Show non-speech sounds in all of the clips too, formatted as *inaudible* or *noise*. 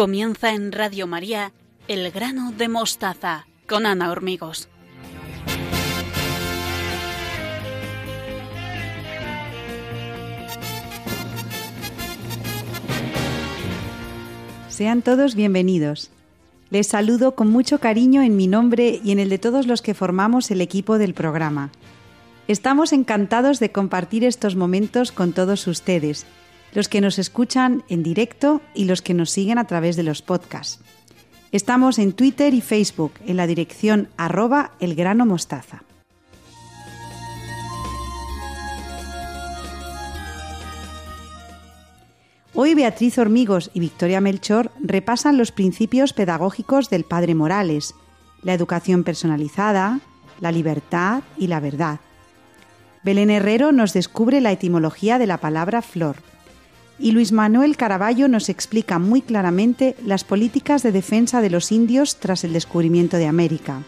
Comienza en Radio María El grano de mostaza con Ana Hormigos. Sean todos bienvenidos. Les saludo con mucho cariño en mi nombre y en el de todos los que formamos el equipo del programa. Estamos encantados de compartir estos momentos con todos ustedes los que nos escuchan en directo y los que nos siguen a través de los podcasts. Estamos en Twitter y Facebook en la dirección arroba elgranomostaza. Hoy Beatriz Hormigos y Victoria Melchor repasan los principios pedagógicos del Padre Morales, la educación personalizada, la libertad y la verdad. Belén Herrero nos descubre la etimología de la palabra flor y Luis Manuel Caraballo nos explica muy claramente las políticas de defensa de los indios tras el descubrimiento de América.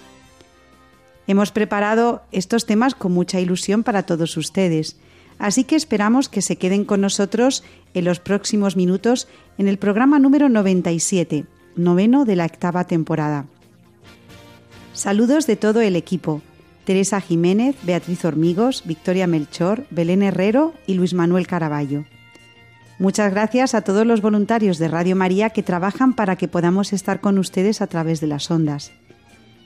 Hemos preparado estos temas con mucha ilusión para todos ustedes, así que esperamos que se queden con nosotros en los próximos minutos en el programa número 97, noveno de la octava temporada. Saludos de todo el equipo. Teresa Jiménez, Beatriz Hormigos, Victoria Melchor, Belén Herrero y Luis Manuel Caraballo. Muchas gracias a todos los voluntarios de Radio María que trabajan para que podamos estar con ustedes a través de las ondas.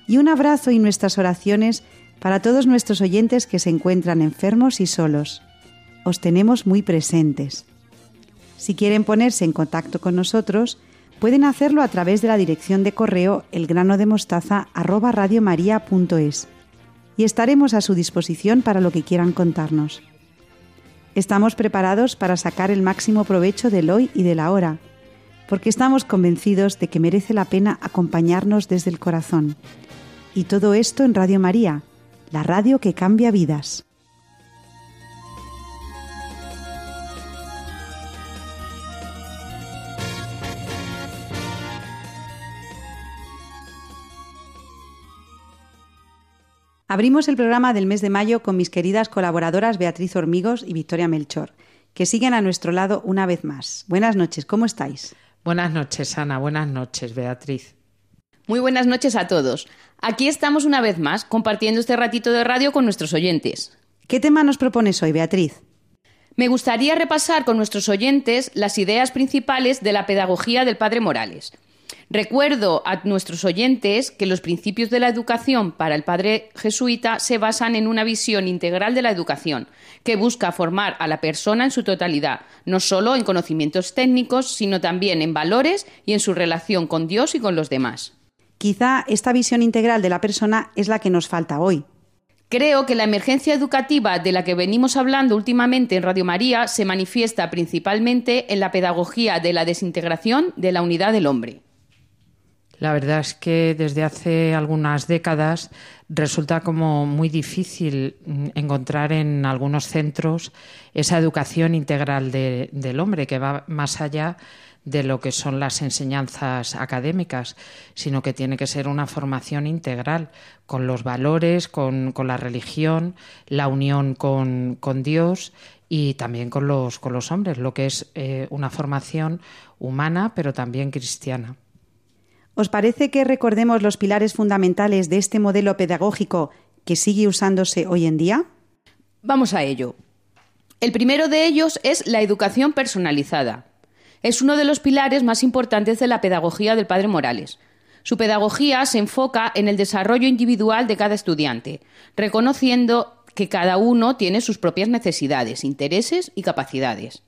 Y un abrazo y nuestras oraciones para todos nuestros oyentes que se encuentran enfermos y solos. Os tenemos muy presentes. Si quieren ponerse en contacto con nosotros, pueden hacerlo a través de la dirección de correo elgranodemostaza@radiomaria.es y estaremos a su disposición para lo que quieran contarnos. Estamos preparados para sacar el máximo provecho del hoy y del ahora, porque estamos convencidos de que merece la pena acompañarnos desde el corazón. Y todo esto en Radio María, la radio que cambia vidas. Abrimos el programa del mes de mayo con mis queridas colaboradoras Beatriz Hormigos y Victoria Melchor, que siguen a nuestro lado una vez más. Buenas noches, ¿cómo estáis? Buenas noches, Ana. Buenas noches, Beatriz. Muy buenas noches a todos. Aquí estamos una vez más compartiendo este ratito de radio con nuestros oyentes. ¿Qué tema nos propones hoy, Beatriz? Me gustaría repasar con nuestros oyentes las ideas principales de la pedagogía del Padre Morales. Recuerdo a nuestros oyentes que los principios de la educación para el padre jesuita se basan en una visión integral de la educación, que busca formar a la persona en su totalidad, no solo en conocimientos técnicos, sino también en valores y en su relación con Dios y con los demás. Quizá esta visión integral de la persona es la que nos falta hoy. Creo que la emergencia educativa de la que venimos hablando últimamente en Radio María se manifiesta principalmente en la pedagogía de la desintegración de la unidad del hombre. La verdad es que desde hace algunas décadas resulta como muy difícil mm, encontrar en algunos centros esa educación integral del hombre que va más allá de lo que son las enseñanzas académicas, sino que tiene que ser una formación integral con los valores, con, la religión, la unión con, Dios y también con los, hombres, lo que es eh, una formación humana pero también cristiana. ¿Os parece que recordemos los pilares fundamentales de este modelo pedagógico que sigue usándose hoy en día? Vamos a ello. El primero de ellos es la educación personalizada. Es uno de los pilares más importantes de la pedagogía del Padre Morales. Su pedagogía se enfoca en el desarrollo individual de cada estudiante, reconociendo que cada uno tiene sus propias necesidades, intereses y capacidades.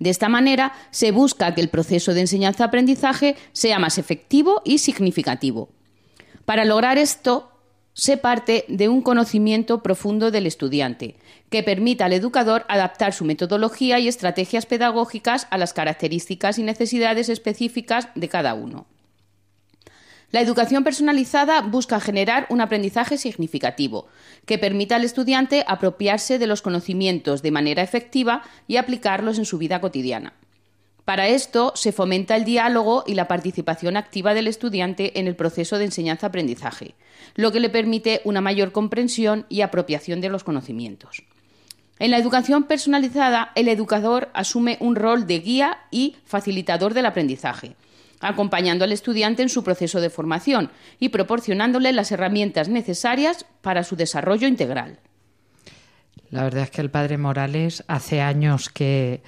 De esta manera, se busca que el proceso de enseñanza-aprendizaje sea más efectivo y significativo. Para lograr esto, se parte de un conocimiento profundo del estudiante, que permita al educador adaptar su metodología y estrategias pedagógicas a las características y necesidades específicas de cada uno. La educación personalizada busca generar un aprendizaje significativo, que permita al estudiante apropiarse de los conocimientos de manera efectiva y aplicarlos en su vida cotidiana. Para esto se fomenta el diálogo y la participación activa del estudiante en el proceso de enseñanza-aprendizaje, lo que le permite una mayor comprensión y apropiación de los conocimientos. En la educación personalizada, el educador asume un rol de guía y facilitador del aprendizaje, acompañando al estudiante en su proceso de formación y proporcionándole las herramientas necesarias para su desarrollo integral. La verdad es que el padre Morales hace años que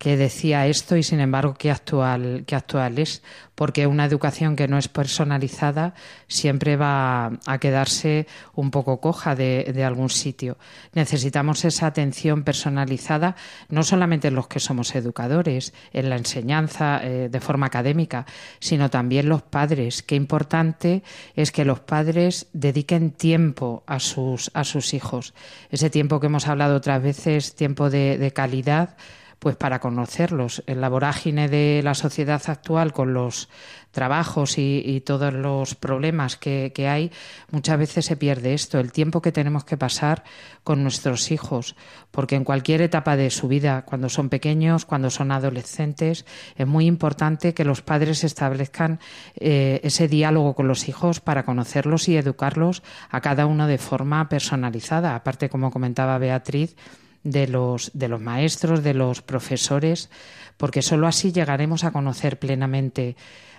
que decía esto y sin embargo qué actual, qué actual es, porque una educación que no es personalizada siempre va a quedarse un poco coja de, algún sitio. Necesitamos esa atención personalizada, no solamente en los que somos educadores, en la enseñanza eh, de forma académica, sino también los padres. Qué importante es que los padres dediquen tiempo a sus, a sus hijos. Ese tiempo que hemos hablado otras veces, tiempo de calidad, pues para conocerlos. En la vorágine de la sociedad actual, con los trabajos y, todos los problemas que, hay, muchas veces se pierde esto, el tiempo que tenemos que pasar con nuestros hijos, porque en cualquier etapa de su vida, cuando son pequeños, cuando son adolescentes, es muy importante que los padres establezcan eh, ese diálogo con los hijos para conocerlos y educarlos a cada uno de forma personalizada. Aparte, como comentaba Beatriz, de los, de los maestros, de los profesores, porque sólo así llegaremos a conocer plenamente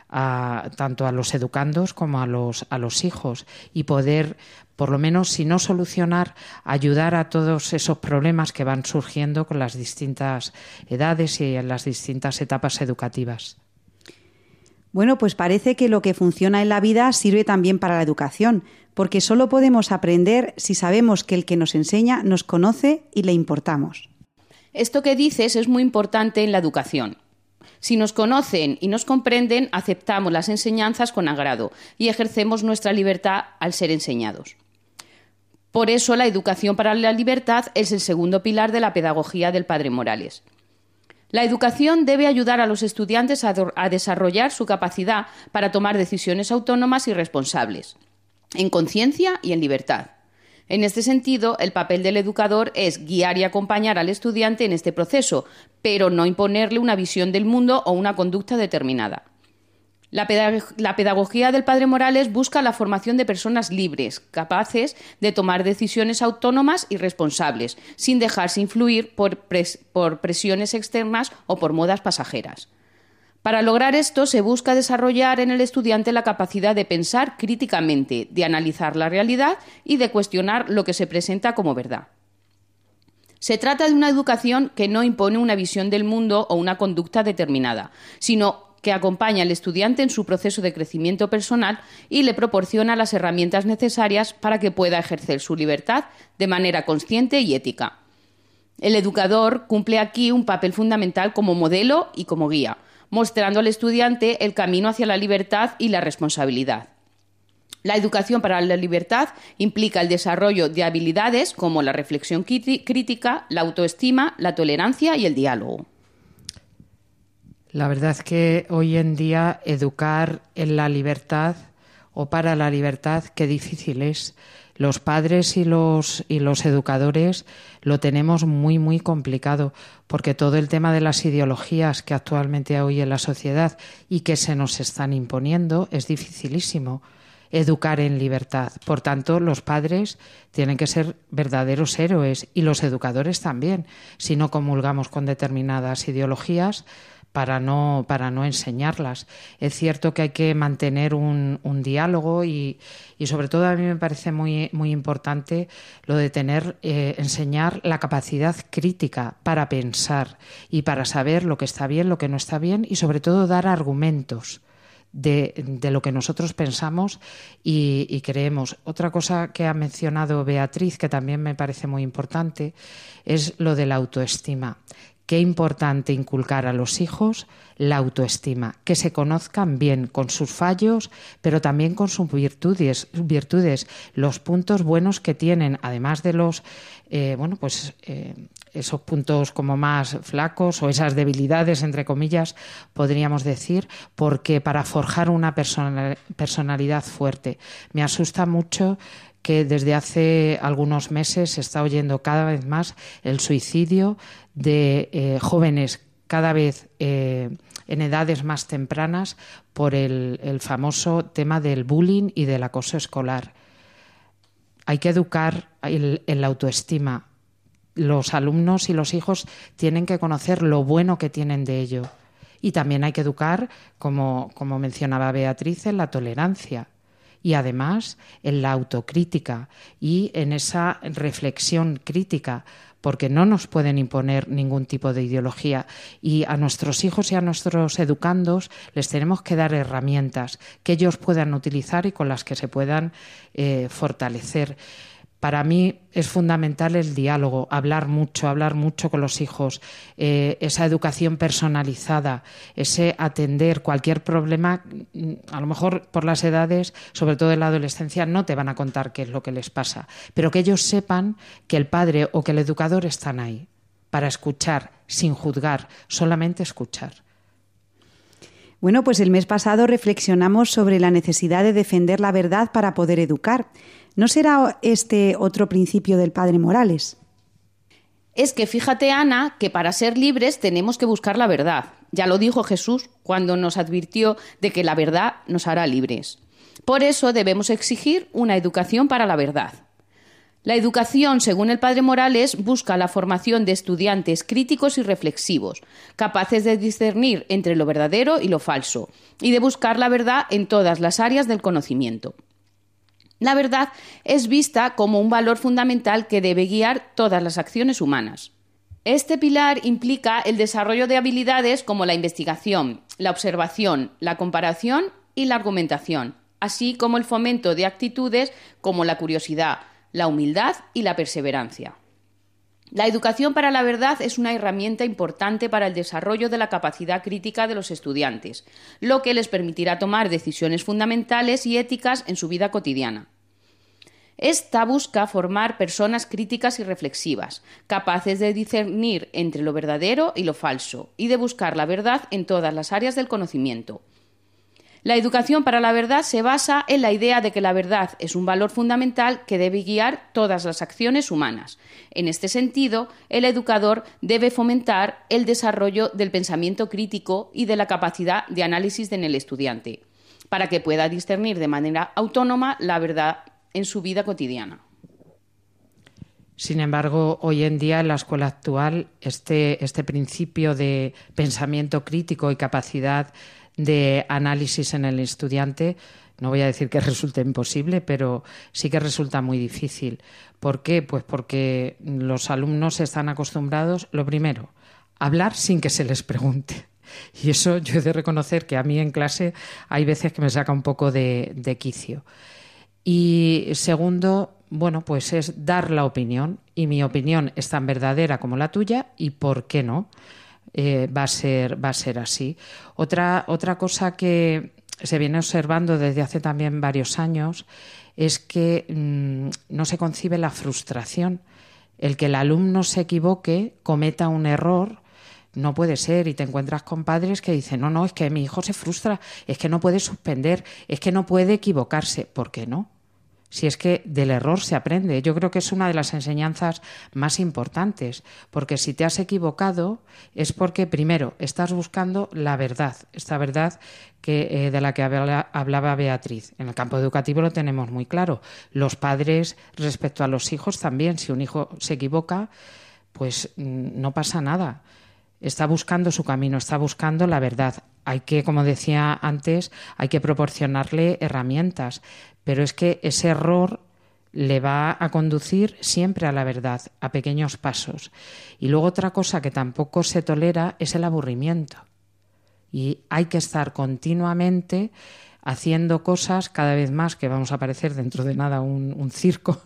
a, tanto a los educandos como a los, a los hijos y poder, por lo menos, si no solucionar, ayudar a todos esos problemas que van surgiendo con las distintas edades y en las distintas etapas educativas. Bueno, pues parece que lo que funciona en la vida sirve también para la educación, porque solo podemos aprender si sabemos que el que nos enseña nos conoce y le importamos. Esto que dices es muy importante en la educación. Si nos conocen y nos comprenden, aceptamos las enseñanzas con agrado y ejercemos nuestra libertad al ser enseñados. Por eso la educación para la libertad es el segundo pilar de la pedagogía del Padre Morales. La educación debe ayudar a los estudiantes a, desarrollar su capacidad para tomar decisiones autónomas y responsables, en conciencia y en libertad. En este sentido, el papel del educador es guiar y acompañar al estudiante en este proceso, pero no imponerle una visión del mundo o una conducta determinada. La, pedagogía del Padre Morales busca la formación de personas libres, capaces de tomar decisiones autónomas y responsables, sin dejarse influir por, presiones externas o por modas pasajeras. Para lograr esto se busca desarrollar en el estudiante la capacidad de pensar críticamente, de analizar la realidad y de cuestionar lo que se presenta como verdad. Se trata de una educación que no impone una visión del mundo o una conducta determinada, sino que acompaña al estudiante en su proceso de crecimiento personal y le proporciona las herramientas necesarias para que pueda ejercer su libertad de manera consciente y ética. El educador cumple aquí un papel fundamental como modelo y como guía, mostrando al estudiante el camino hacia la libertad y la responsabilidad. La educación para la libertad implica el desarrollo de habilidades como la reflexión crítica, la autoestima, la tolerancia y el diálogo. La verdad es que hoy en día educar en la libertad o para la libertad, qué difícil es. Los padres y los, y los educadores lo tenemos muy, muy complicado, porque todo el tema de las ideologías que actualmente hay en la sociedad y que se nos están imponiendo es dificilísimo educar en libertad. Por tanto, los padres tienen que ser verdaderos héroes y los educadores también. Si no comulgamos con determinadas ideologías, para no, para no enseñarlas. Es cierto que hay que mantener un, un diálogo y, y, sobre todo a mí me parece muy, muy importante lo de tener, eh, enseñar la capacidad crítica para pensar y para saber lo que está bien, lo que no está bien y sobre todo dar argumentos. De, de, lo que nosotros pensamos y, y, creemos. Otra cosa que ha mencionado Beatriz, que también me parece muy importante, es lo de la autoestima. Qué importante inculcar a los hijos la autoestima, que se conozcan bien con sus fallos, pero también con sus virtudes, los puntos buenos que tienen, además de los, eh, bueno, pues eh, esos puntos como más flacos o esas debilidades, entre comillas, podríamos decir, porque para forjar una personalidad fuerte. Me asusta mucho que desde hace algunos meses se está oyendo cada vez más el suicidio de eh, jóvenes cada vez eh, en edades más tempranas por el, famoso tema del bullying y del acoso escolar. Hay que educar en la autoestima. Los alumnos y los hijos tienen que conocer lo bueno que tienen de ello. Y también hay que educar, como, como mencionaba Beatriz, en la tolerancia y además en la autocrítica y en esa reflexión crítica porque no nos pueden imponer ningún tipo de ideología y a nuestros hijos y a nuestros educandos les tenemos que dar herramientas que ellos puedan utilizar y con las que se puedan eh, fortalecer. Para mí es fundamental el diálogo, hablar mucho, hablar mucho con los hijos, eh, esa educación personalizada, ese atender cualquier problema. Mm, a lo mejor por las edades, sobre todo en la adolescencia, no te van a contar qué es lo que les pasa, pero que ellos sepan que el padre o que el educador están ahí para escuchar, sin juzgar, solamente escuchar. Bueno, pues el mes pasado reflexionamos sobre la necesidad de defender la verdad para poder educar. ¿No será este otro principio del padre Morales? Es que fíjate, Ana, que para ser libres tenemos que buscar la verdad. Ya lo dijo Jesús cuando nos advirtió de que la verdad nos hará libres. Por eso debemos exigir una educación para la verdad. La educación, según el padre Morales, busca la formación de estudiantes críticos y reflexivos, capaces de discernir entre lo verdadero y lo falso, y de buscar la verdad en todas las áreas del conocimiento. La verdad es vista como un valor fundamental que debe guiar todas las acciones humanas. Este pilar implica el desarrollo de habilidades como la investigación, la observación, la comparación y la argumentación, así como el fomento de actitudes como la curiosidad, la humildad y la perseverancia. La educación para la verdad es una herramienta importante para el desarrollo de la capacidad crítica de los estudiantes, lo que les permitirá tomar decisiones fundamentales y éticas en su vida cotidiana. Esta busca formar personas críticas y reflexivas, capaces de discernir entre lo verdadero y lo falso, y de buscar la verdad en todas las áreas del conocimiento. La educación para la verdad se basa en la idea de que la verdad es un valor fundamental que debe guiar todas las acciones humanas. En este sentido, el educador debe fomentar el desarrollo del pensamiento crítico y de la capacidad de análisis en el estudiante, para que pueda discernir de manera autónoma la verdad en su vida cotidiana. Sin embargo, hoy en día en la escuela actual este, este principio de pensamiento crítico y capacidad de análisis en el estudiante no voy a decir que *laughs* resulte imposible, pero sí que resulta muy difícil. ¿Por qué? Pues porque los alumnos están acostumbrados, lo primero, hablar sin que se les pregunte. *laughs* Y eso yo he de reconocer que a mí en clase hay veces que me saca un poco de, de quicio. Y segundo, bueno, pues es dar la opinión. Y mi opinión es tan verdadera como la tuya y por qué no. Eh, va, a ser, va a ser así. Otra, otra cosa que se viene observando desde hace también varios años es que mm, no se concibe la frustración. El que el alumno se equivoque, cometa un error, no puede ser. Y te encuentras con padres que dicen, no, no, es que mi hijo se frustra, es que no puede suspender, es que no puede equivocarse. ¿Por qué no? Si es que del error se aprende. Yo creo que es una de las enseñanzas más importantes, porque si te has equivocado es porque, primero, estás buscando la verdad, esta verdad que, eh, de la que hablaba Beatriz. En el campo educativo lo tenemos muy claro. Los padres respecto a los hijos también, si un hijo se equivoca, pues mm, no pasa nada está buscando su camino, está buscando la verdad. Hay que, como decía antes, hay que proporcionarle herramientas, pero es que ese error le va a conducir siempre a la verdad, a pequeños pasos. Y luego otra cosa que tampoco se tolera es el aburrimiento. Y hay que estar continuamente haciendo cosas cada vez más, que vamos a aparecer dentro de nada un, un circo,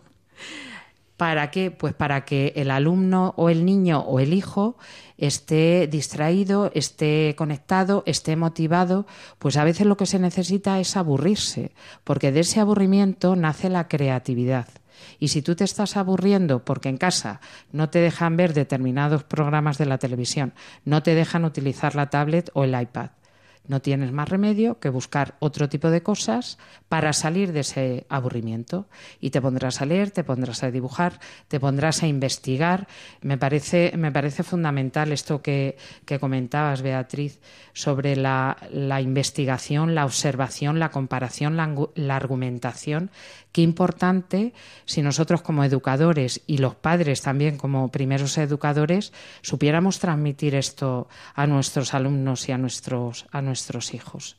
¿Para qué? Pues para que el alumno o el niño o el hijo esté distraído, esté conectado, esté motivado, pues a veces lo que se necesita es aburrirse, porque de ese aburrimiento nace la creatividad. Y si tú te estás aburriendo porque en casa no te dejan ver determinados programas de la televisión, no te dejan utilizar la tablet o el iPad, No tienes más remedio que buscar otro tipo de cosas para salir de ese aburrimiento. Y te pondrás a leer, te pondrás a dibujar, te pondrás a investigar. Me parece, me parece fundamental esto que, que comentabas, Beatriz, sobre la, la, investigación, la observación, la comparación, la, la argumentación. Qué importante si nosotros como educadores y los padres también como primeros educadores supiéramos transmitir esto a nuestros alumnos y a nuestros, a nuestros hijos.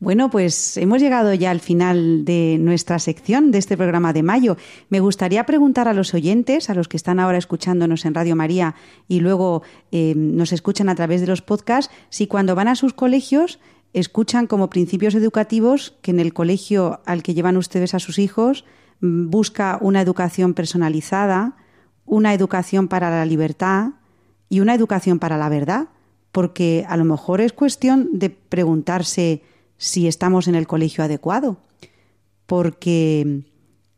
Bueno, pues hemos llegado ya al final de nuestra sección de este programa de mayo. Me gustaría preguntar a los oyentes, a los que están ahora escuchándonos en Radio María y luego eh, nos escuchan a través de los podcasts, si cuando van a sus colegios escuchan como principios educativos que en el colegio al que llevan ustedes a sus hijos mm, busca una educación personalizada, una educación para la libertad y una educación para la verdad, porque a lo mejor es cuestión de preguntarse si estamos en el colegio adecuado, porque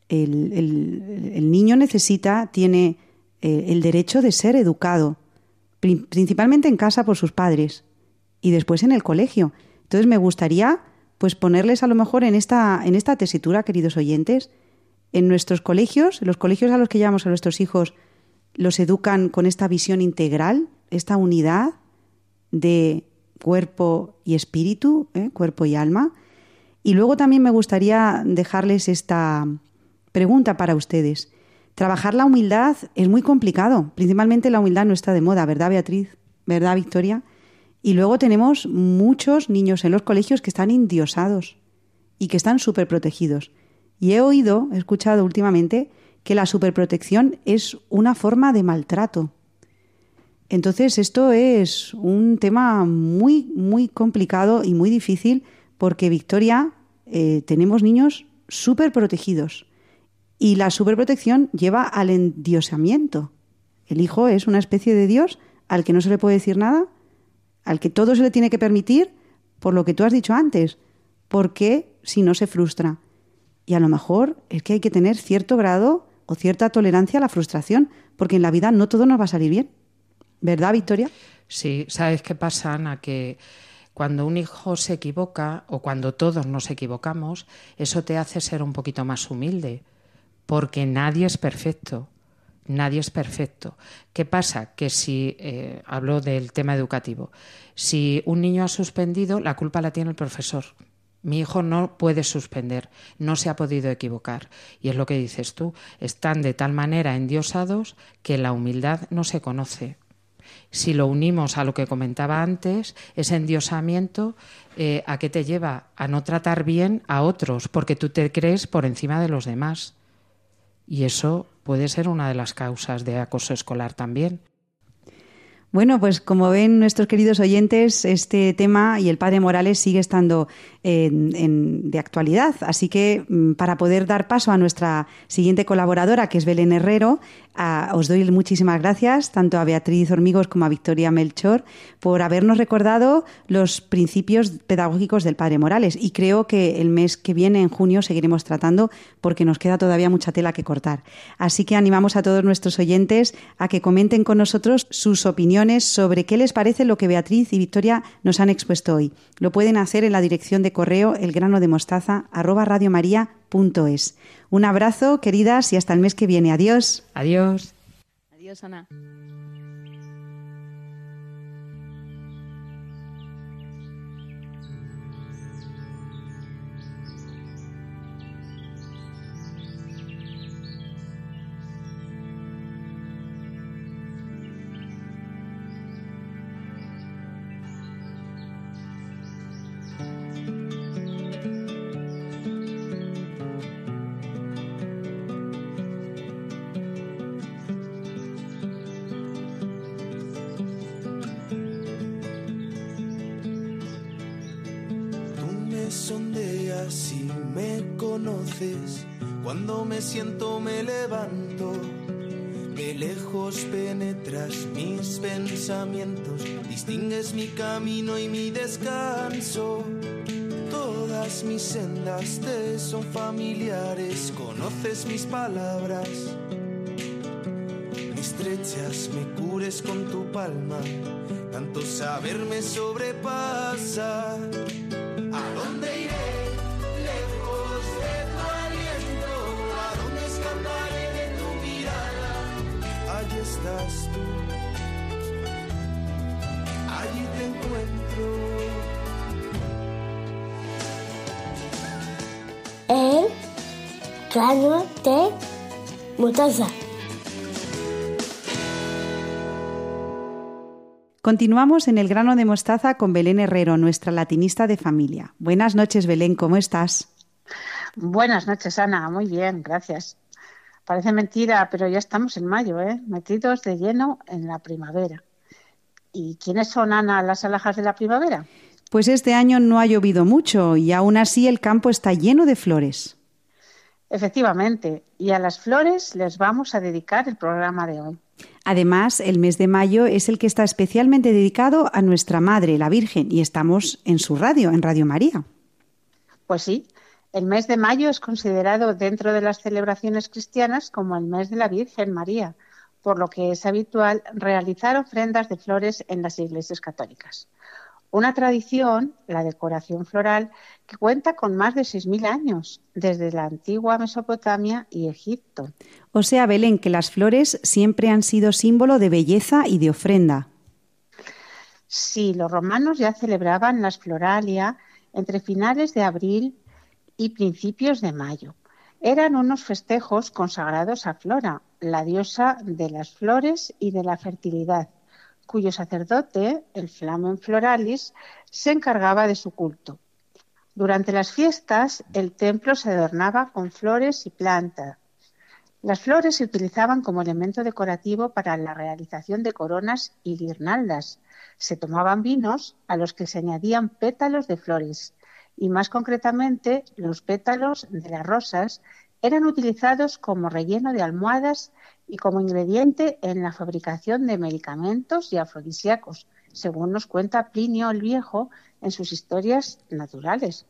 el, niño necesita, tiene eh, el derecho de ser educado, principalmente en casa por sus padres y después en el colegio. Entonces me gustaría pues ponerles a lo mejor en esta, en esta tesitura, queridos oyentes, en nuestros colegios, los colegios a los que llevamos a nuestros hijos, los educan con esta visión integral, esta unidad de cuerpo y espíritu, ¿eh? cuerpo y alma. Y luego también me gustaría dejarles esta pregunta para ustedes. Trabajar la humildad es muy complicado, principalmente la humildad no está de moda, ¿verdad Beatriz? ¿Verdad Victoria? Y luego tenemos muchos niños en los colegios que están indiosados y que están súper protegidos. Y he oído, he escuchado últimamente, que la superprotección es una forma de maltrato. Entonces, esto es un tema muy, muy complicado y muy difícil porque, Victoria, eh, tenemos niños súper protegidos. Y la superprotección lleva al endiosamiento. El hijo es una especie de Dios al que no se le puede decir nada al que todo se le tiene que permitir por lo que tú has dicho antes, porque si no se frustra. Y a lo mejor es que hay que tener cierto grado o cierta tolerancia a la frustración, porque en la vida no todo nos va a salir bien. ¿Verdad, Victoria? Sí, ¿sabes qué pasa, Ana? Que cuando un hijo se equivoca o cuando todos nos equivocamos, eso te hace ser un poquito más humilde, porque nadie es perfecto nadie es perfecto. ¿Qué pasa? Que si, eh, hablo del tema educativo, si un niño ha suspendido, la culpa la tiene el profesor. Mi hijo no puede suspender, no se ha podido equivocar. Y es lo que dices tú, están de tal manera endiosados que la humildad no se conoce. Si lo unimos a lo que comentaba antes, ese endiosamiento, eh, ¿a qué te lleva? A no tratar bien a otros, porque tú te crees por encima de los demás. Y eso puede ser una de las causas de acoso escolar también. Bueno, pues como ven nuestros queridos oyentes, este tema y el padre Morales sigue estando de actualidad. Así que mm, para poder dar paso a nuestra siguiente colaboradora, que es Belén Herrero, os doy muchísimas gracias tanto a Beatriz Hormigos como a Victoria Melchor por habernos recordado los principios pedagógicos del Padre Morales. Y creo que el mes que viene, en junio, seguiremos tratando porque nos queda todavía mucha tela que cortar. Así que animamos a todos nuestros oyentes a que comenten con nosotros sus opiniones sobre qué les parece lo que Beatriz y Victoria nos han expuesto hoy. Lo pueden hacer en la dirección de correo elgrano de mostaza arroba radiomaria.es. Un abrazo, queridas, y hasta el mes que viene. Adiós. Adiós. Adiós, Ana. Cuando me siento me levanto, de lejos penetras mis pensamientos, distingues mi camino y mi descanso. Todas mis sendas te son familiares, conoces mis palabras. Me estrechas, me cures con tu palma tanto saber me sobrepasa. Grano de mostaza. Continuamos en el grano de mostaza con Belén Herrero, nuestra latinista de familia. Buenas noches, Belén, ¿cómo estás? Buenas noches, Ana. Muy bien, gracias. Parece mentira, pero ya estamos en mayo, ¿eh? Metidos de lleno en la primavera. ¿Y quiénes son, Ana, las alhajas de la primavera? Pues este año no ha llovido mucho y aún así el campo está lleno de flores. Efectivamente, y a las flores les vamos a dedicar el programa de hoy. Además, el mes de mayo es el que está especialmente dedicado a nuestra Madre, la Virgen, y estamos en su radio, en Radio María. Pues sí, el mes de mayo es considerado dentro de las celebraciones cristianas como el mes de la Virgen María, por lo que es habitual realizar ofrendas de flores en las iglesias católicas. Una tradición, la decoración floral, que cuenta con más de 6.000 años, desde la antigua Mesopotamia y Egipto. O sea, Belén, que las flores siempre han sido símbolo de belleza y de ofrenda. Sí, los romanos ya celebraban las floralia entre finales de abril y principios de mayo. Eran unos festejos consagrados a Flora, la diosa de las flores y de la fertilidad cuyo sacerdote, el Flamen Floralis, se encargaba de su culto. Durante las fiestas, el templo se adornaba con flores y plantas. Las flores se utilizaban como elemento decorativo para la realización de coronas y guirnaldas. Se tomaban vinos a los que se añadían pétalos de flores y más concretamente los pétalos de las rosas eran utilizados como relleno de almohadas y como ingrediente en la fabricación de medicamentos y afrodisíacos, según nos cuenta Plinio el Viejo en sus historias naturales.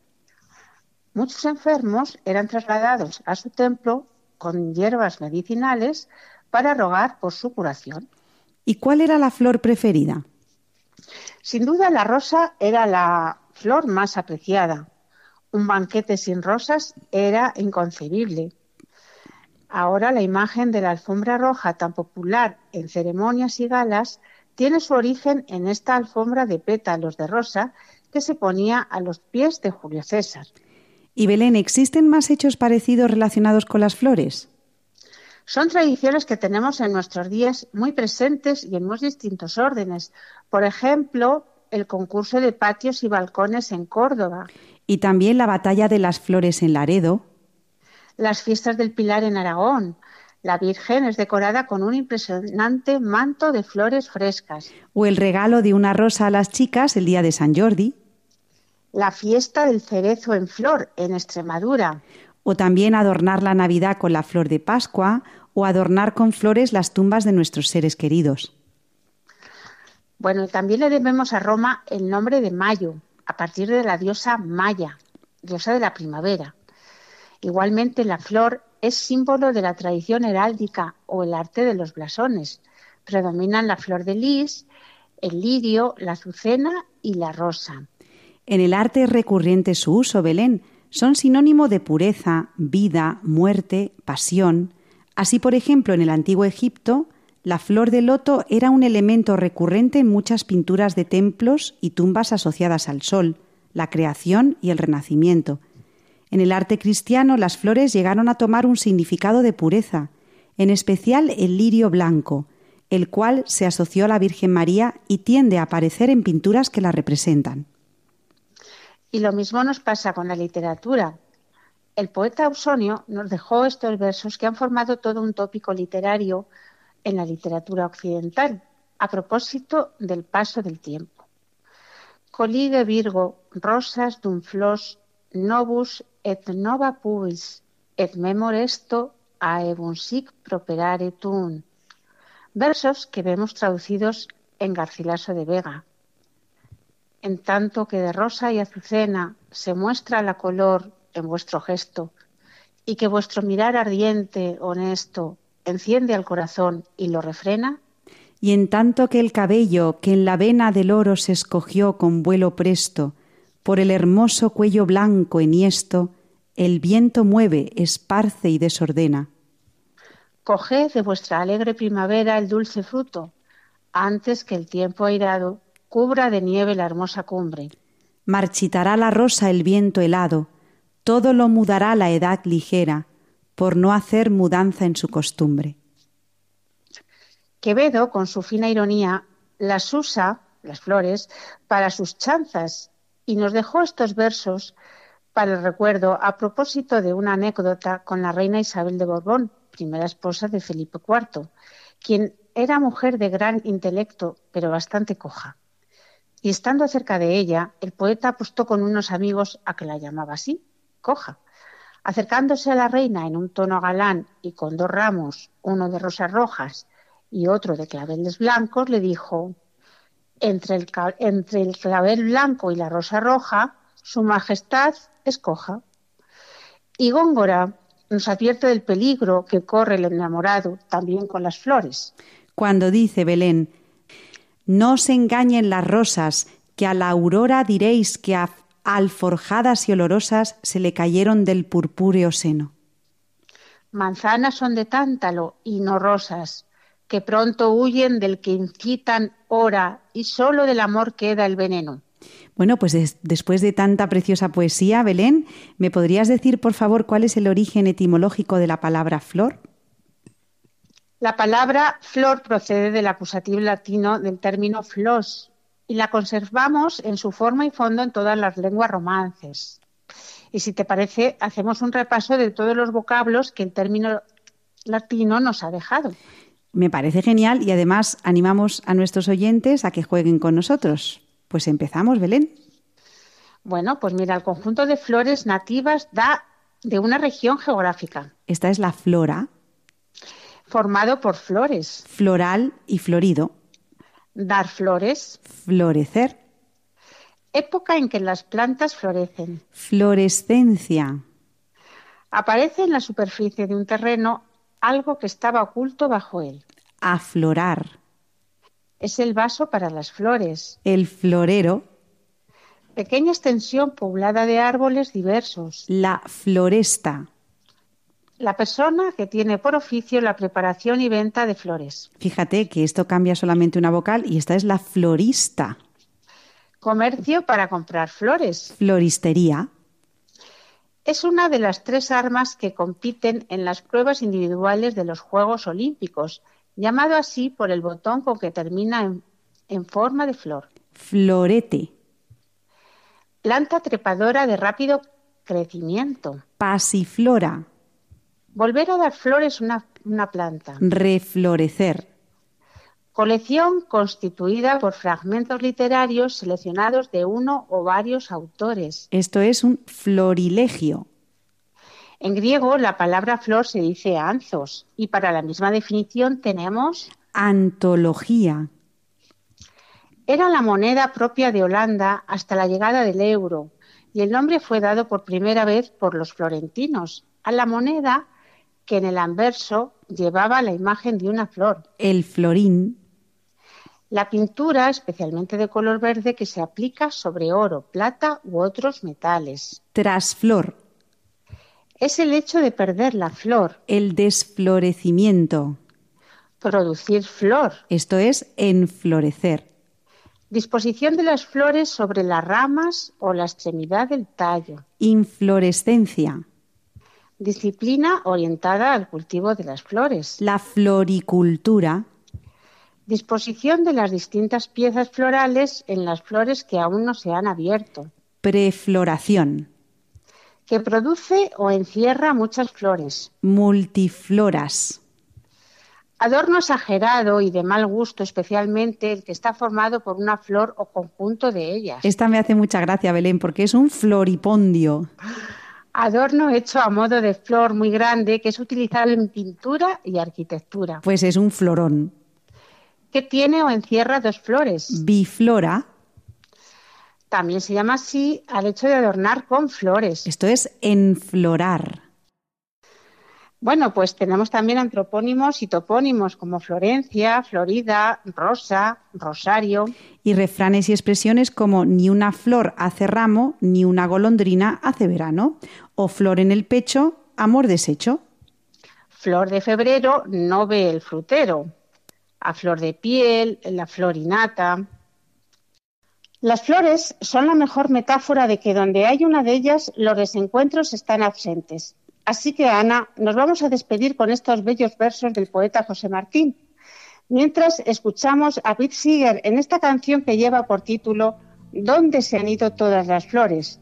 Muchos enfermos eran trasladados a su templo con hierbas medicinales para rogar por su curación. ¿Y cuál era la flor preferida? Sin duda la rosa era la flor más apreciada. Un banquete sin rosas era inconcebible. Ahora la imagen de la alfombra roja tan popular en ceremonias y galas tiene su origen en esta alfombra de pétalos de rosa que se ponía a los pies de Julio César. Y Belén, ¿existen más hechos parecidos relacionados con las flores? Son tradiciones que tenemos en nuestros días muy presentes y en muy distintos órdenes. Por ejemplo, el concurso de patios y balcones en Córdoba. Y también la batalla de las flores en Laredo las fiestas del Pilar en Aragón. La Virgen es decorada con un impresionante manto de flores frescas. O el regalo de una rosa a las chicas el día de San Jordi. La fiesta del cerezo en flor en Extremadura. O también adornar la Navidad con la flor de Pascua o adornar con flores las tumbas de nuestros seres queridos. Bueno, también le debemos a Roma el nombre de Mayo, a partir de la diosa Maya, diosa de la primavera. Igualmente, la flor es símbolo de la tradición heráldica o el arte de los blasones. Predominan la flor de lis, el lirio, la azucena y la rosa. En el arte es recurrente su uso, Belén. Son sinónimo de pureza, vida, muerte, pasión. Así, por ejemplo, en el antiguo Egipto, la flor de loto era un elemento recurrente en muchas pinturas de templos y tumbas asociadas al sol, la creación y el renacimiento. En el arte cristiano las flores llegaron a tomar un significado de pureza, en especial el lirio blanco, el cual se asoció a la Virgen María y tiende a aparecer en pinturas que la representan. Y lo mismo nos pasa con la literatura. El poeta Ausonio nos dejó estos versos que han formado todo un tópico literario en la literatura occidental, a propósito del paso del tiempo. Colige Virgo, rosas d'un flos novus et nova puis, et memor esto a sic properare tun. Versos que vemos traducidos en Garcilaso de Vega. En tanto que de rosa y azucena se muestra la color en vuestro gesto, y que vuestro mirar ardiente, honesto, enciende al corazón y lo refrena. Y en tanto que el cabello que en la vena del oro se escogió con vuelo presto, por el hermoso cuello blanco enhiesto, el viento mueve, esparce y desordena. Coged de vuestra alegre primavera el dulce fruto, antes que el tiempo airado cubra de nieve la hermosa cumbre. Marchitará la rosa el viento helado, todo lo mudará la edad ligera, por no hacer mudanza en su costumbre. Quevedo, con su fina ironía, las usa, las flores, para sus chanzas y nos dejó estos versos para el recuerdo a propósito de una anécdota con la reina Isabel de Borbón, primera esposa de Felipe IV, quien era mujer de gran intelecto, pero bastante coja. Y estando cerca de ella, el poeta apostó con unos amigos a que la llamaba así, coja. Acercándose a la reina en un tono galán y con dos ramos, uno de rosas rojas y otro de claveles blancos, le dijo, entre el, clavel blanco y la rosa roja, su majestad escoja. Y Góngora nos advierte del peligro que corre el enamorado también con las flores. Cuando dice Belén, no se engañen las rosas, que a la aurora diréis que a alforjadas y olorosas se le cayeron del purpúreo seno. Manzanas son de tántalo y no rosas, que pronto huyen del que incitan ora y solo del amor queda el veneno. Bueno, pues des después de tanta preciosa poesía, Belén, ¿me podrías decir, por favor, cuál es el origen etimológico de la palabra flor? La palabra flor procede del acusativo latino del término flos y la conservamos en su forma y fondo en todas las lenguas romances. Y si te parece, hacemos un repaso de todos los vocablos que el término latino nos ha dejado. Me parece genial y además animamos a nuestros oyentes a que jueguen con nosotros. Pues empezamos, Belén. Bueno, pues mira, el conjunto de flores nativas da de una región geográfica. Esta es la flora. Formado por flores. Floral y florido. Dar flores. Florecer. Época en que las plantas florecen. Florescencia. Aparece en la superficie de un terreno algo que estaba oculto bajo él. Aflorar. Es el vaso para las flores. El florero. Pequeña extensión poblada de árboles diversos. La floresta. La persona que tiene por oficio la preparación y venta de flores. Fíjate que esto cambia solamente una vocal y esta es la florista. Comercio para comprar flores. Floristería. Es una de las tres armas que compiten en las pruebas individuales de los Juegos Olímpicos, llamado así por el botón con que termina en, en forma de flor. Florete. Planta trepadora de rápido crecimiento. Pasiflora. Volver a dar flores una, una planta. Reflorecer. Colección constituida por fragmentos literarios seleccionados de uno o varios autores. Esto es un florilegio. En griego la palabra flor se dice anzos y para la misma definición tenemos Antología. Era la moneda propia de Holanda hasta la llegada del euro y el nombre fue dado por primera vez por los florentinos a la moneda que en el anverso llevaba la imagen de una flor. El florín. La pintura, especialmente de color verde, que se aplica sobre oro, plata u otros metales. Trasflor. Es el hecho de perder la flor. El desflorecimiento. Producir flor. Esto es enflorecer. Disposición de las flores sobre las ramas o la extremidad del tallo. Inflorescencia. Disciplina orientada al cultivo de las flores. La floricultura. Disposición de las distintas piezas florales en las flores que aún no se han abierto. Prefloración. Que produce o encierra muchas flores. Multifloras. Adorno exagerado y de mal gusto, especialmente el que está formado por una flor o conjunto de ellas. Esta me hace mucha gracia, Belén, porque es un floripondio. *laughs* Adorno hecho a modo de flor muy grande que es utilizado en pintura y arquitectura. Pues es un florón. Que tiene o encierra dos flores. Biflora. También se llama así al hecho de adornar con flores. Esto es enflorar. Bueno, pues tenemos también antropónimos y topónimos como Florencia, Florida, Rosa, Rosario. Y refranes y expresiones como ni una flor hace ramo, ni una golondrina hace verano, o flor en el pecho, amor deshecho. Flor de febrero no ve el frutero. A flor de piel, la florinata. Las flores son la mejor metáfora de que donde hay una de ellas, los desencuentros están ausentes. Así que, Ana, nos vamos a despedir con estos bellos versos del poeta José Martín, mientras escuchamos a Pete Seeger en esta canción que lleva por título ¿Dónde se han ido todas las flores?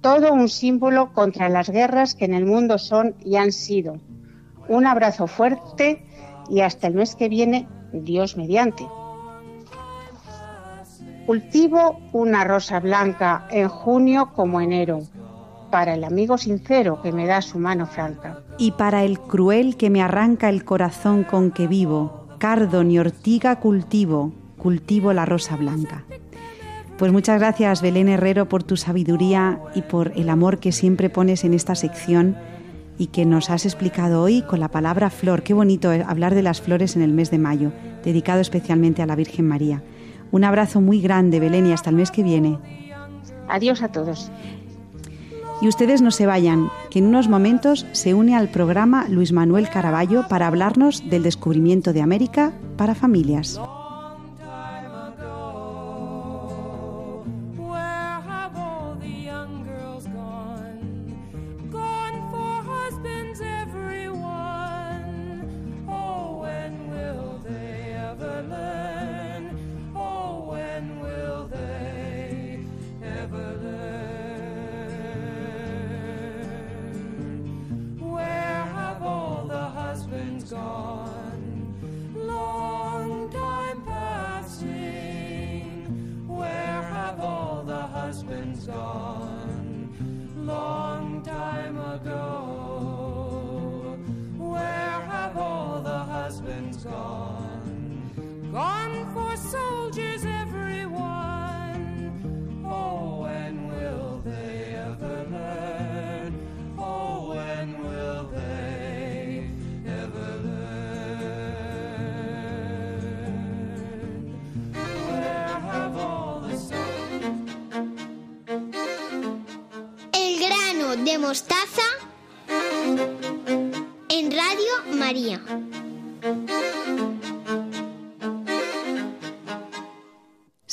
Todo un símbolo contra las guerras que en el mundo son y han sido. Un abrazo fuerte y hasta el mes que viene, Dios mediante. Cultivo una rosa blanca en junio como enero, para el amigo sincero que me da su mano franca. Y para el cruel que me arranca el corazón con que vivo, cardo ni ortiga cultivo, cultivo la rosa blanca. Pues muchas gracias Belén Herrero por tu sabiduría y por el amor que siempre pones en esta sección y que nos has explicado hoy con la palabra flor. Qué bonito hablar de las flores en el mes de mayo, dedicado especialmente a la Virgen María. Un abrazo muy grande, Belén, y hasta el mes que viene. Adiós a todos. Y ustedes no se vayan, que en unos momentos se une al programa Luis Manuel Caraballo para hablarnos del descubrimiento de América para familias.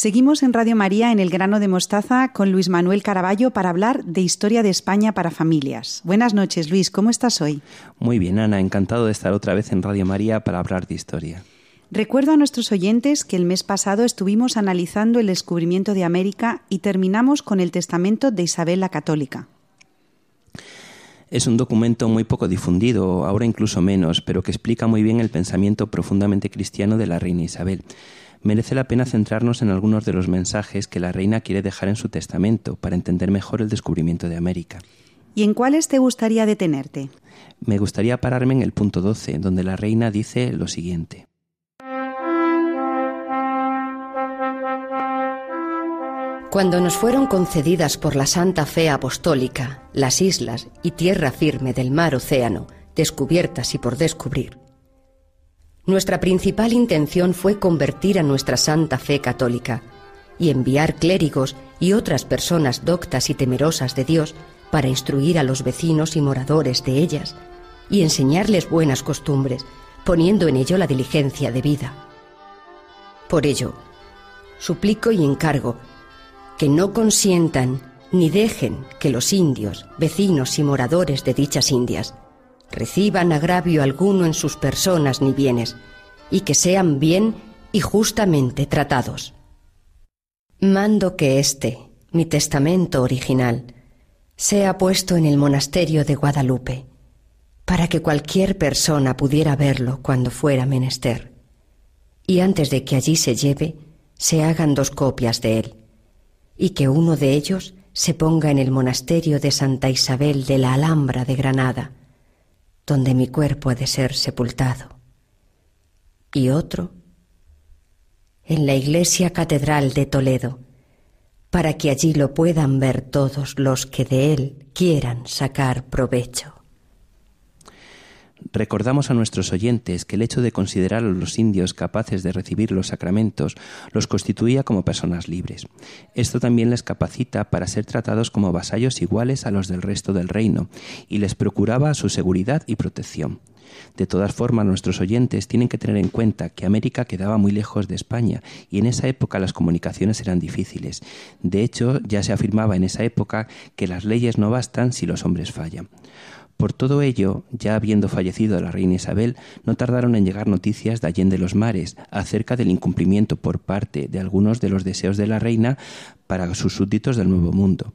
Seguimos en Radio María en el grano de mostaza con Luis Manuel Caraballo para hablar de historia de España para familias. Buenas noches, Luis, ¿cómo estás hoy? Muy bien, Ana, encantado de estar otra vez en Radio María para hablar de historia. Recuerdo a nuestros oyentes que el mes pasado estuvimos analizando el descubrimiento de América y terminamos con el testamento de Isabel la Católica. Es un documento muy poco difundido, ahora incluso menos, pero que explica muy bien el pensamiento profundamente cristiano de la reina Isabel. Merece la pena centrarnos en algunos de los mensajes que la reina quiere dejar en su testamento para entender mejor el descubrimiento de América. ¿Y en cuáles te gustaría detenerte? Me gustaría pararme en el punto 12, donde la reina dice lo siguiente. Cuando nos fueron concedidas por la Santa Fe Apostólica las islas y tierra firme del mar océano, descubiertas y por descubrir, nuestra principal intención fue convertir a nuestra Santa Fe católica y enviar clérigos y otras personas doctas y temerosas de Dios para instruir a los vecinos y moradores de ellas y enseñarles buenas costumbres, poniendo en ello la diligencia de vida. Por ello, suplico y encargo que no consientan ni dejen que los indios, vecinos y moradores de dichas indias, reciban agravio alguno en sus personas ni bienes, y que sean bien y justamente tratados. Mando que este, mi testamento original, sea puesto en el monasterio de Guadalupe, para que cualquier persona pudiera verlo cuando fuera menester, y antes de que allí se lleve, se hagan dos copias de él, y que uno de ellos se ponga en el monasterio de Santa Isabel de la Alhambra de Granada, donde mi cuerpo ha de ser sepultado, y otro en la iglesia catedral de Toledo, para que allí lo puedan ver todos los que de él quieran sacar provecho. Recordamos a nuestros oyentes que el hecho de considerar a los indios capaces de recibir los sacramentos los constituía como personas libres. Esto también les capacita para ser tratados como vasallos iguales a los del resto del reino y les procuraba su seguridad y protección. De todas formas, nuestros oyentes tienen que tener en cuenta que América quedaba muy lejos de España y en esa época las comunicaciones eran difíciles. De hecho, ya se afirmaba en esa época que las leyes no bastan si los hombres fallan. Por todo ello, ya habiendo fallecido la reina Isabel, no tardaron en llegar noticias de Allende los Mares acerca del incumplimiento por parte de algunos de los deseos de la reina para sus súbditos del Nuevo Mundo.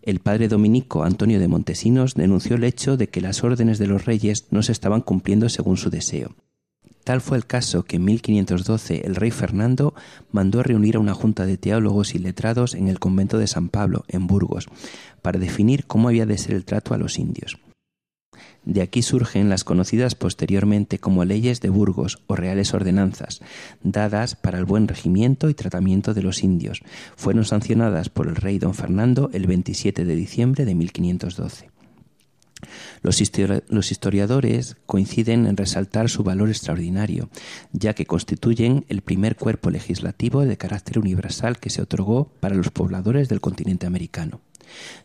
El padre dominico Antonio de Montesinos denunció el hecho de que las órdenes de los reyes no se estaban cumpliendo según su deseo. Tal fue el caso que en 1512 el rey Fernando mandó reunir a una junta de teólogos y letrados en el convento de San Pablo, en Burgos, para definir cómo había de ser el trato a los indios. De aquí surgen las conocidas posteriormente como leyes de Burgos o reales ordenanzas, dadas para el buen regimiento y tratamiento de los indios. Fueron sancionadas por el rey don Fernando el 27 de diciembre de 1512. Los, historiadores coinciden en resaltar su valor extraordinario, ya que constituyen el primer cuerpo legislativo de carácter universal que se otorgó para los pobladores del continente americano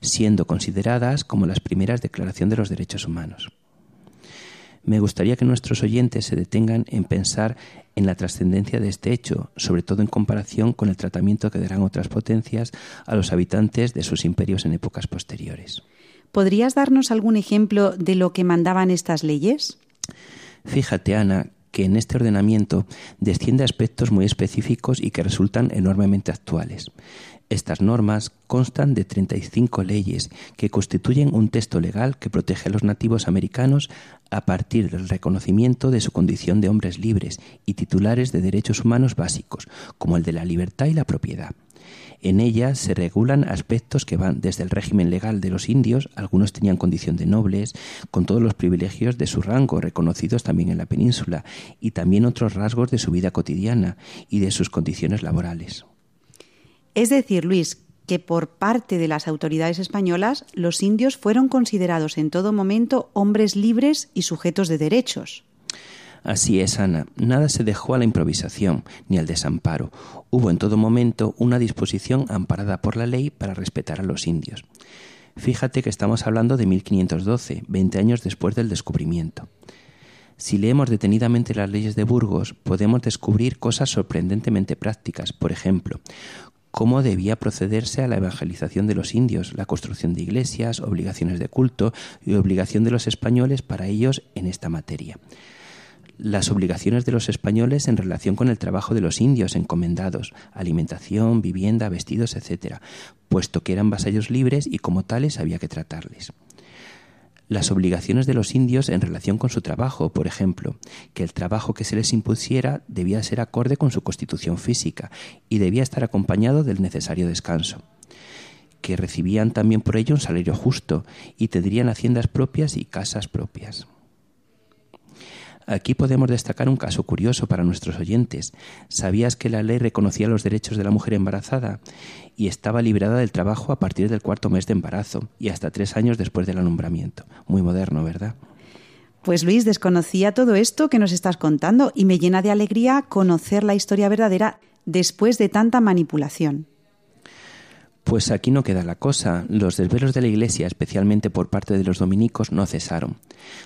siendo consideradas como las primeras declaraciones de los derechos humanos. Me gustaría que nuestros oyentes se detengan en pensar en la trascendencia de este hecho, sobre todo en comparación con el tratamiento que darán otras potencias a los habitantes de sus imperios en épocas posteriores. ¿Podrías darnos algún ejemplo de lo que mandaban estas leyes? Fíjate, Ana, que en este ordenamiento desciende aspectos muy específicos y que resultan enormemente actuales. Estas normas constan de 35 leyes que constituyen un texto legal que protege a los nativos americanos a partir del reconocimiento de su condición de hombres libres y titulares de derechos humanos básicos, como el de la libertad y la propiedad. En ellas se regulan aspectos que van desde el régimen legal de los indios, algunos tenían condición de nobles, con todos los privilegios de su rango reconocidos también en la península, y también otros rasgos de su vida cotidiana y de sus condiciones laborales. Es decir, Luis, que por parte de las autoridades españolas los indios fueron considerados en todo momento hombres libres y sujetos de derechos. Así es, Ana. Nada se dejó a la improvisación ni al desamparo. Hubo en todo momento una disposición amparada por la ley para respetar a los indios. Fíjate que estamos hablando de 1512, 20 años después del descubrimiento. Si leemos detenidamente las leyes de Burgos, podemos descubrir cosas sorprendentemente prácticas. Por ejemplo, cómo debía procederse a la evangelización de los indios, la construcción de iglesias, obligaciones de culto y obligación de los españoles para ellos en esta materia. Las obligaciones de los españoles en relación con el trabajo de los indios encomendados, alimentación, vivienda, vestidos, etc., puesto que eran vasallos libres y como tales había que tratarles las obligaciones de los indios en relación con su trabajo, por ejemplo, que el trabajo que se les impusiera debía ser acorde con su constitución física y debía estar acompañado del necesario descanso que recibían también por ello un salario justo y tendrían haciendas propias y casas propias. Aquí podemos destacar un caso curioso para nuestros oyentes. ¿Sabías que la ley reconocía los derechos de la mujer embarazada y estaba librada del trabajo a partir del cuarto mes de embarazo y hasta tres años después del alumbramiento? Muy moderno, ¿verdad? Pues Luis, desconocía todo esto que nos estás contando y me llena de alegría conocer la historia verdadera después de tanta manipulación. Pues aquí no queda la cosa. Los desvelos de la Iglesia, especialmente por parte de los dominicos, no cesaron.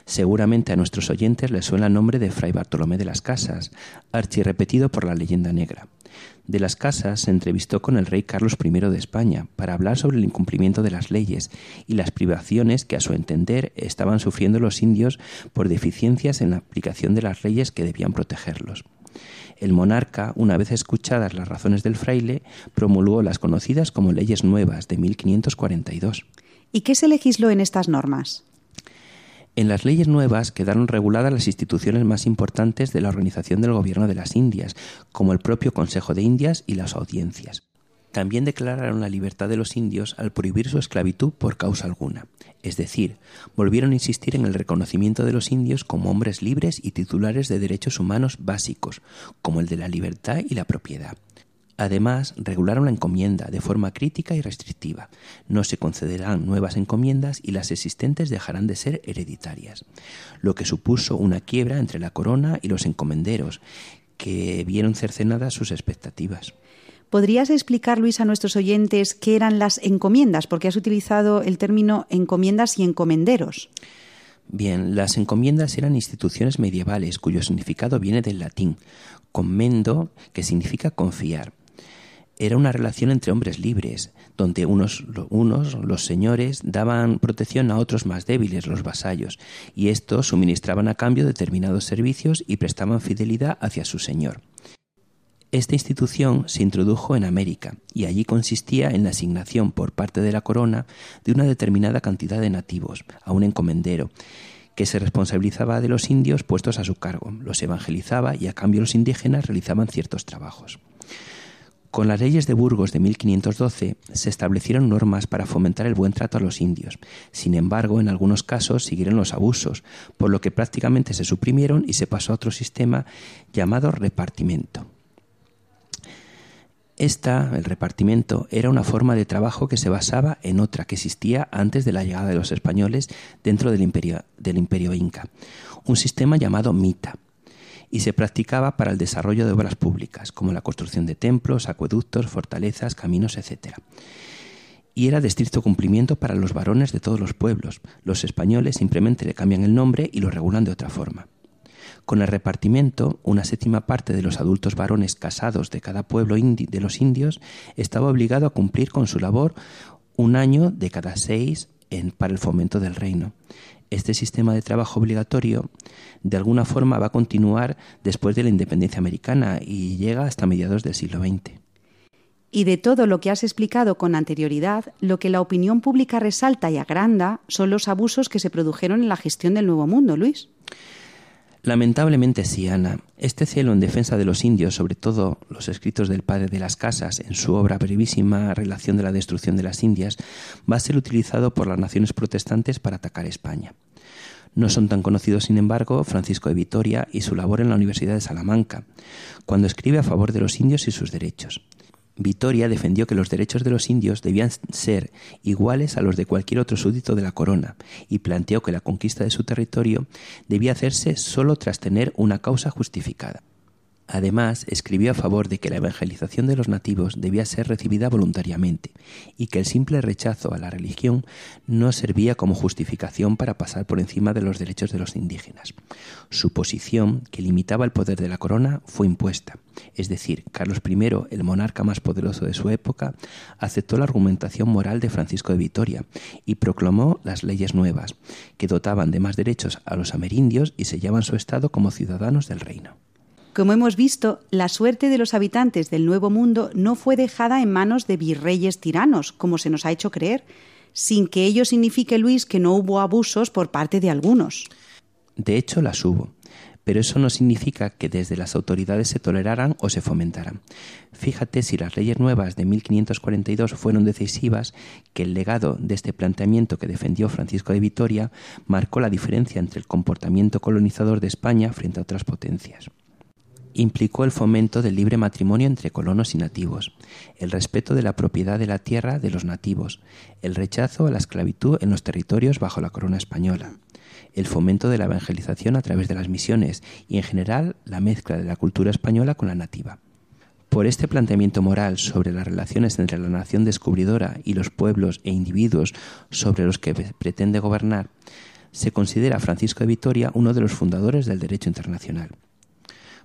Seguramente a nuestros oyentes les suena el nombre de Fray Bartolomé de las Casas, archirrepetido por la leyenda negra. De las Casas se entrevistó con el rey Carlos I de España para hablar sobre el incumplimiento de las leyes y las privaciones que a su entender estaban sufriendo los indios por deficiencias en la aplicación de las leyes que debían protegerlos. El monarca, una vez escuchadas las razones del fraile, promulgó las conocidas como leyes nuevas de 1542. ¿Y qué se legisló en estas normas? En las leyes nuevas quedaron reguladas las instituciones más importantes de la organización del gobierno de las Indias, como el propio Consejo de Indias y las audiencias. También declararon la libertad de los indios al prohibir su esclavitud por causa alguna. Es decir, volvieron a insistir en el reconocimiento de los indios como hombres libres y titulares de derechos humanos básicos, como el de la libertad y la propiedad. Además, regularon la encomienda de forma crítica y restrictiva. No se concederán nuevas encomiendas y las existentes dejarán de ser hereditarias, lo que supuso una quiebra entre la corona y los encomenderos, que vieron cercenadas sus expectativas. ¿Podrías explicar, Luis, a nuestros oyentes qué eran las encomiendas? Porque has utilizado el término encomiendas y encomenderos. Bien, las encomiendas eran instituciones medievales cuyo significado viene del latín, commendo, que significa confiar. Era una relación entre hombres libres, donde unos, unos, los señores, daban protección a otros más débiles, los vasallos, y estos suministraban a cambio determinados servicios y prestaban fidelidad hacia su señor. Esta institución se introdujo en América y allí consistía en la asignación por parte de la corona de una determinada cantidad de nativos a un encomendero que se responsabilizaba de los indios puestos a su cargo, los evangelizaba y a cambio los indígenas realizaban ciertos trabajos. Con las leyes de Burgos de 1512 se establecieron normas para fomentar el buen trato a los indios. Sin embargo, en algunos casos siguieron los abusos, por lo que prácticamente se suprimieron y se pasó a otro sistema llamado repartimento. Esta, el repartimiento, era una forma de trabajo que se basaba en otra que existía antes de la llegada de los españoles dentro del imperio, del imperio inca, un sistema llamado mita, y se practicaba para el desarrollo de obras públicas, como la construcción de templos, acueductos, fortalezas, caminos, etc. Y era de estricto cumplimiento para los varones de todos los pueblos. Los españoles simplemente le cambian el nombre y lo regulan de otra forma. Con el repartimiento, una séptima parte de los adultos varones casados de cada pueblo de los indios estaba obligado a cumplir con su labor un año de cada seis en, para el fomento del reino. Este sistema de trabajo obligatorio de alguna forma va a continuar después de la independencia americana y llega hasta mediados del siglo XX. Y de todo lo que has explicado con anterioridad, lo que la opinión pública resalta y agranda son los abusos que se produjeron en la gestión del Nuevo Mundo, Luis. Lamentablemente sí, Ana. Este celo en defensa de los indios, sobre todo los escritos del padre de las casas en su obra brevísima Relación de la destrucción de las Indias, va a ser utilizado por las naciones protestantes para atacar España. No son tan conocidos, sin embargo, Francisco de Vitoria y su labor en la Universidad de Salamanca, cuando escribe a favor de los indios y sus derechos. Vitoria defendió que los derechos de los indios debían ser iguales a los de cualquier otro súbdito de la corona y planteó que la conquista de su territorio debía hacerse solo tras tener una causa justificada. Además, escribió a favor de que la evangelización de los nativos debía ser recibida voluntariamente y que el simple rechazo a la religión no servía como justificación para pasar por encima de los derechos de los indígenas. Su posición, que limitaba el poder de la corona, fue impuesta. Es decir, Carlos I, el monarca más poderoso de su época, aceptó la argumentación moral de Francisco de Vitoria y proclamó las leyes nuevas, que dotaban de más derechos a los amerindios y sellaban su estado como ciudadanos del reino. Como hemos visto, la suerte de los habitantes del Nuevo Mundo no fue dejada en manos de virreyes tiranos, como se nos ha hecho creer, sin que ello signifique, Luis, que no hubo abusos por parte de algunos. De hecho, las hubo, pero eso no significa que desde las autoridades se toleraran o se fomentaran. Fíjate si las leyes nuevas de 1542 fueron decisivas, que el legado de este planteamiento que defendió Francisco de Vitoria marcó la diferencia entre el comportamiento colonizador de España frente a otras potencias implicó el fomento del libre matrimonio entre colonos y nativos, el respeto de la propiedad de la tierra de los nativos, el rechazo a la esclavitud en los territorios bajo la corona española, el fomento de la evangelización a través de las misiones y en general la mezcla de la cultura española con la nativa. Por este planteamiento moral sobre las relaciones entre la nación descubridora y los pueblos e individuos sobre los que pretende gobernar, se considera a Francisco de Vitoria uno de los fundadores del derecho internacional.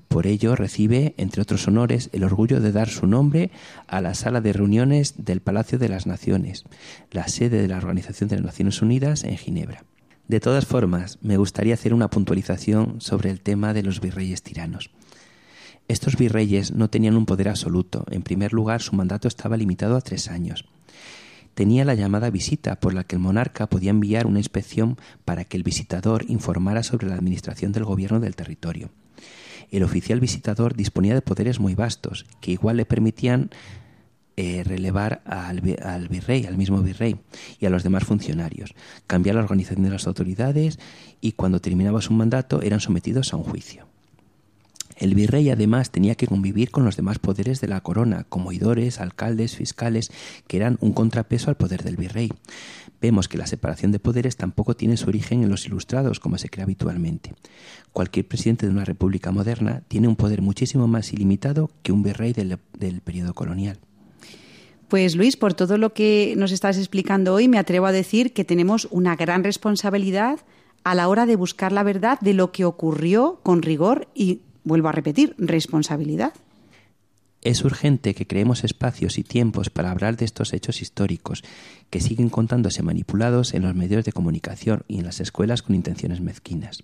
Por ello recibe, entre otros honores, el orgullo de dar su nombre a la sala de reuniones del Palacio de las Naciones, la sede de la Organización de las Naciones Unidas en Ginebra. De todas formas, me gustaría hacer una puntualización sobre el tema de los virreyes tiranos. Estos virreyes no tenían un poder absoluto. En primer lugar, su mandato estaba limitado a tres años. Tenía la llamada visita, por la que el monarca podía enviar una inspección para que el visitador informara sobre la administración del gobierno del territorio el oficial visitador disponía de poderes muy vastos, que igual le permitían eh, relevar al, al, virrey, al mismo virrey y a los demás funcionarios, cambiar la organización de las autoridades y cuando terminaba su mandato eran sometidos a un juicio. El virrey además tenía que convivir con los demás poderes de la corona, como oidores, alcaldes, fiscales, que eran un contrapeso al poder del virrey. Vemos que la separación de poderes tampoco tiene su origen en los ilustrados, como se cree habitualmente. Cualquier presidente de una república moderna tiene un poder muchísimo más ilimitado que un virrey del, del periodo colonial. Pues Luis, por todo lo que nos estás explicando hoy, me atrevo a decir que tenemos una gran responsabilidad a la hora de buscar la verdad de lo que ocurrió con rigor y, vuelvo a repetir, responsabilidad. Es urgente que creemos espacios y tiempos para hablar de estos hechos históricos que siguen contándose manipulados en los medios de comunicación y en las escuelas con intenciones mezquinas.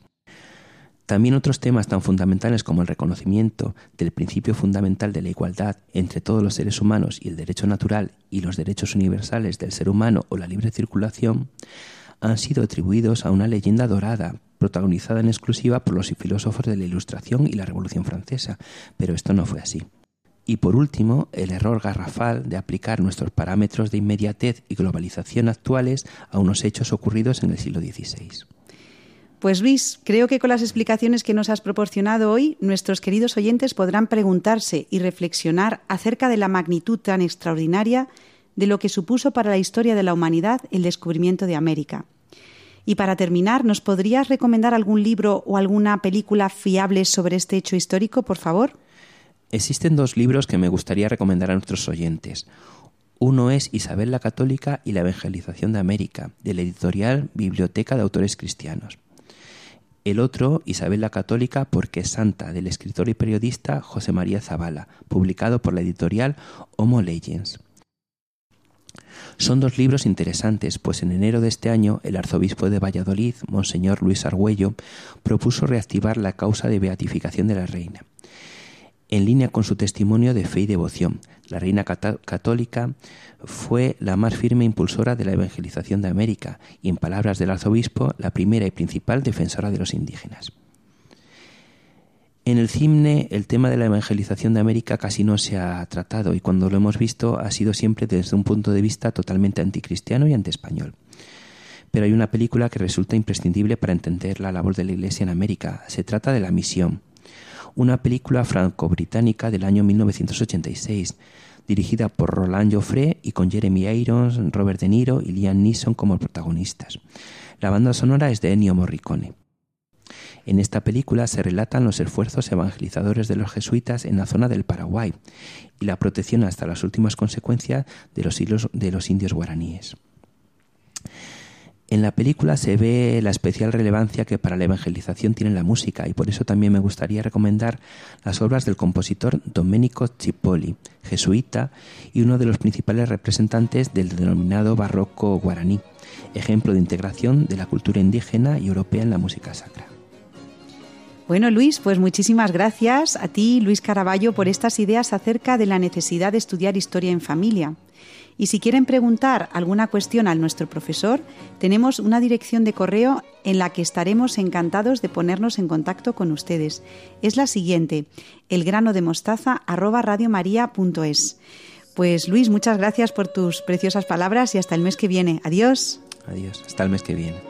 También otros temas tan fundamentales como el reconocimiento del principio fundamental de la igualdad entre todos los seres humanos y el derecho natural y los derechos universales del ser humano o la libre circulación han sido atribuidos a una leyenda dorada protagonizada en exclusiva por los filósofos de la Ilustración y la Revolución Francesa, pero esto no fue así. Y por último, el error garrafal de aplicar nuestros parámetros de inmediatez y globalización actuales a unos hechos ocurridos en el siglo XVI. Pues Luis, creo que con las explicaciones que nos has proporcionado hoy, nuestros queridos oyentes podrán preguntarse y reflexionar acerca de la magnitud tan extraordinaria de lo que supuso para la historia de la humanidad el descubrimiento de América. Y para terminar, ¿nos podrías recomendar algún libro o alguna película fiable sobre este hecho histórico, por favor? Existen dos libros que me gustaría recomendar a nuestros oyentes. Uno es Isabel la Católica y la Evangelización de América, de la editorial Biblioteca de Autores Cristianos. El otro, Isabel la Católica porque es santa, del escritor y periodista José María Zavala, publicado por la editorial Homo Legends. Son dos libros interesantes, pues en enero de este año el arzobispo de Valladolid, Monseñor Luis Argüello, propuso reactivar la causa de beatificación de la reina. En línea con su testimonio de fe y devoción, la reina católica fue la más firme impulsora de la evangelización de América y, en palabras del arzobispo, la primera y principal defensora de los indígenas. En el cine el tema de la evangelización de América casi no se ha tratado y cuando lo hemos visto ha sido siempre desde un punto de vista totalmente anticristiano y antiespañol. Pero hay una película que resulta imprescindible para entender la labor de la Iglesia en América. Se trata de La Misión, una película franco-británica del año 1986, dirigida por Roland Joffre y con Jeremy Irons, Robert De Niro y Liam Neeson como protagonistas. La banda sonora es de Ennio Morricone. En esta película se relatan los esfuerzos evangelizadores de los jesuitas en la zona del Paraguay y la protección hasta las últimas consecuencias de los, de los indios guaraníes. En la película se ve la especial relevancia que para la evangelización tiene la música y por eso también me gustaría recomendar las obras del compositor Domenico Cipolla, jesuita y uno de los principales representantes del denominado barroco guaraní, ejemplo de integración de la cultura indígena y europea en la música sacra. Bueno, Luis, pues muchísimas gracias a ti, Luis Caraballo, por estas ideas acerca de la necesidad de estudiar historia en familia. Y si quieren preguntar alguna cuestión al nuestro profesor, tenemos una dirección de correo en la que estaremos encantados de ponernos en contacto con ustedes. Es la siguiente, elgranodemostaza@radiomaria.es. Pues Luis, muchas gracias por tus preciosas palabras y hasta el mes que viene. Adiós. Adiós, hasta el mes que viene.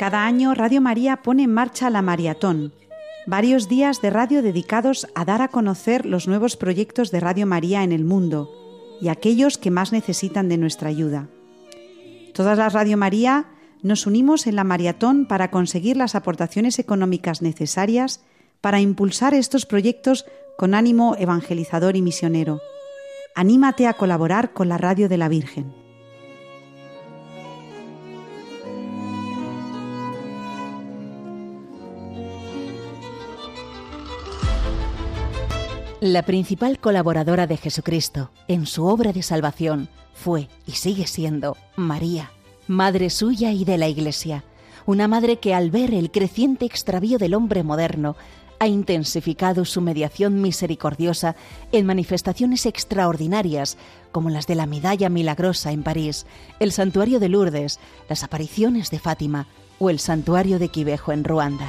Cada año Radio María pone en marcha la Maratón, varios días de radio dedicados a dar a conocer los nuevos proyectos de Radio María en el mundo y aquellos que más necesitan de nuestra ayuda. Todas las Radio María nos unimos en la maratón para conseguir las aportaciones económicas necesarias para impulsar estos proyectos con ánimo evangelizador y misionero. Anímate a colaborar con la Radio de la Virgen. La principal colaboradora de Jesucristo en su obra de salvación fue y sigue siendo María, madre suya y de la Iglesia, una madre que al ver el creciente extravío del hombre moderno ha intensificado su mediación misericordiosa en manifestaciones extraordinarias como las de la Medalla Milagrosa en París, el Santuario de Lourdes, las apariciones de Fátima o el Santuario de Quivejo en Ruanda.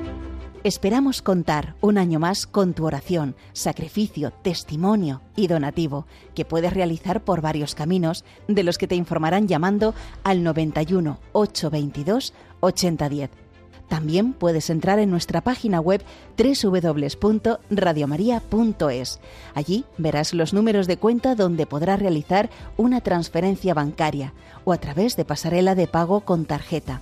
Esperamos contar un año más con tu oración, sacrificio, testimonio y donativo, que puedes realizar por varios caminos, de los que te informarán llamando al 91 822 8010. También puedes entrar en nuestra página web www.radiomaria.es. Allí verás los números de cuenta donde podrás realizar una transferencia bancaria o a través de pasarela de pago con tarjeta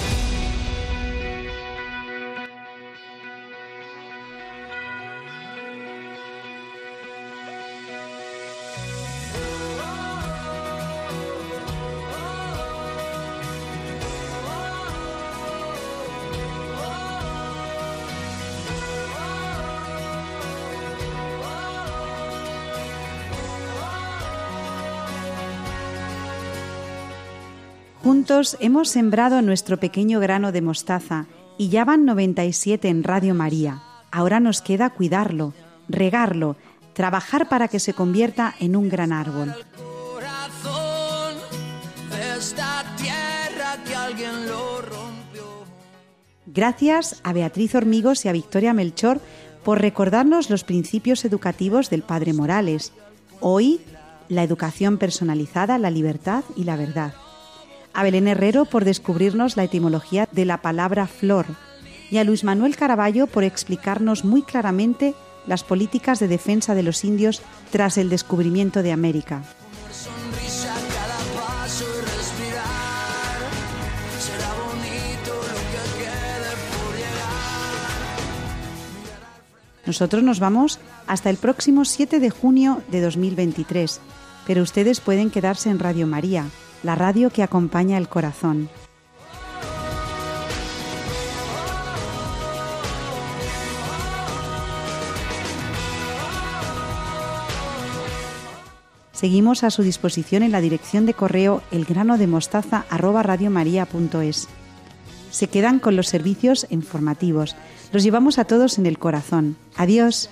Juntos hemos sembrado nuestro pequeño grano de mostaza y ya van 97 en Radio María. Ahora nos queda cuidarlo, regarlo, trabajar para que se convierta en un gran árbol. Gracias a Beatriz Hormigos y a Victoria Melchor por recordarnos los principios educativos del Padre Morales. Hoy, la educación personalizada, la libertad y la verdad. A Belén Herrero por descubrirnos la etimología de la palabra flor. Y a Luis Manuel Caraballo por explicarnos muy claramente las políticas de defensa de los indios tras el descubrimiento de América. Nosotros nos vamos hasta el próximo 7 de junio de 2023, pero ustedes pueden quedarse en Radio María, la radio que acompaña el corazón. Seguimos a su disposición en la dirección de correo elgranodemostaza@radiomaria.es. Se quedan con los servicios informativos. Los llevamos a todos en el corazón. Adiós.